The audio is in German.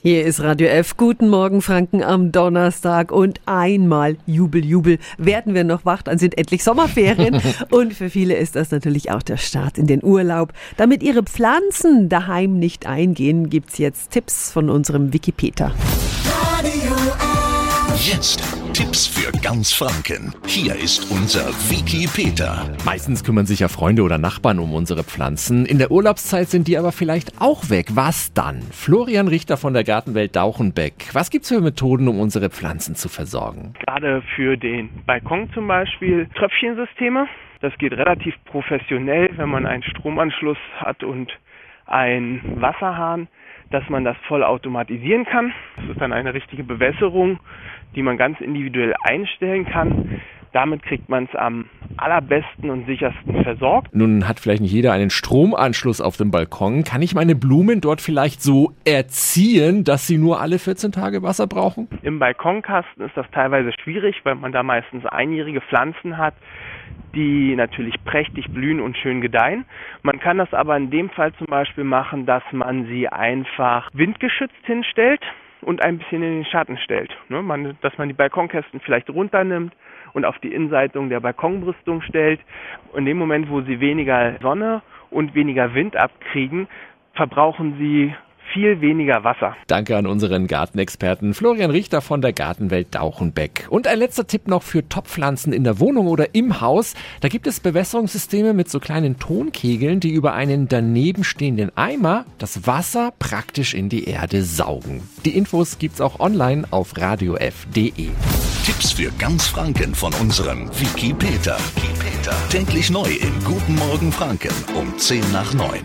Hier ist Radio F. Guten Morgen, Franken, am Donnerstag. Und einmal Jubel, Jubel werden wir noch wach. Dann sind endlich Sommerferien. und für viele ist das natürlich auch der Start in den Urlaub. Damit ihre Pflanzen daheim nicht eingehen, gibt's jetzt Tipps von unserem Wikipedia. Radio F. Jetzt Tipps für ganz Franken. Hier ist unser Wiki Peter. Meistens kümmern sich ja Freunde oder Nachbarn um unsere Pflanzen. In der Urlaubszeit sind die aber vielleicht auch weg. Was dann? Florian Richter von der Gartenwelt Dauchenbeck. Was gibt's für Methoden, um unsere Pflanzen zu versorgen? Gerade für den Balkon zum Beispiel Tröpfchensysteme. Das geht relativ professionell, wenn man einen Stromanschluss hat und einen Wasserhahn, dass man das voll automatisieren kann. Das ist dann eine richtige Bewässerung, die man ganz individuell einstellen kann. Damit kriegt man es am allerbesten und sichersten versorgt. Nun hat vielleicht nicht jeder einen Stromanschluss auf dem Balkon. Kann ich meine Blumen dort vielleicht so erziehen, dass sie nur alle 14 Tage Wasser brauchen? Im Balkonkasten ist das teilweise schwierig, weil man da meistens einjährige Pflanzen hat, die natürlich prächtig blühen und schön gedeihen. Man kann das aber in dem Fall zum Beispiel machen, dass man sie einfach windgeschützt hinstellt und ein bisschen in den Schatten stellt. Ne? Man, dass man die Balkonkästen vielleicht runternimmt und auf die Innenseitigung der Balkonbrüstung stellt. In dem Moment, wo sie weniger Sonne und weniger Wind abkriegen, verbrauchen sie viel weniger Wasser. Danke an unseren Gartenexperten Florian Richter von der Gartenwelt Dauchenbeck. Und ein letzter Tipp noch für Topfpflanzen in der Wohnung oder im Haus. Da gibt es Bewässerungssysteme mit so kleinen Tonkegeln, die über einen daneben stehenden Eimer das Wasser praktisch in die Erde saugen. Die Infos gibt's auch online auf radiof.de. Tipps für ganz Franken von unserem Wiki Peter. Täglich neu im Guten Morgen Franken um 10 nach 9.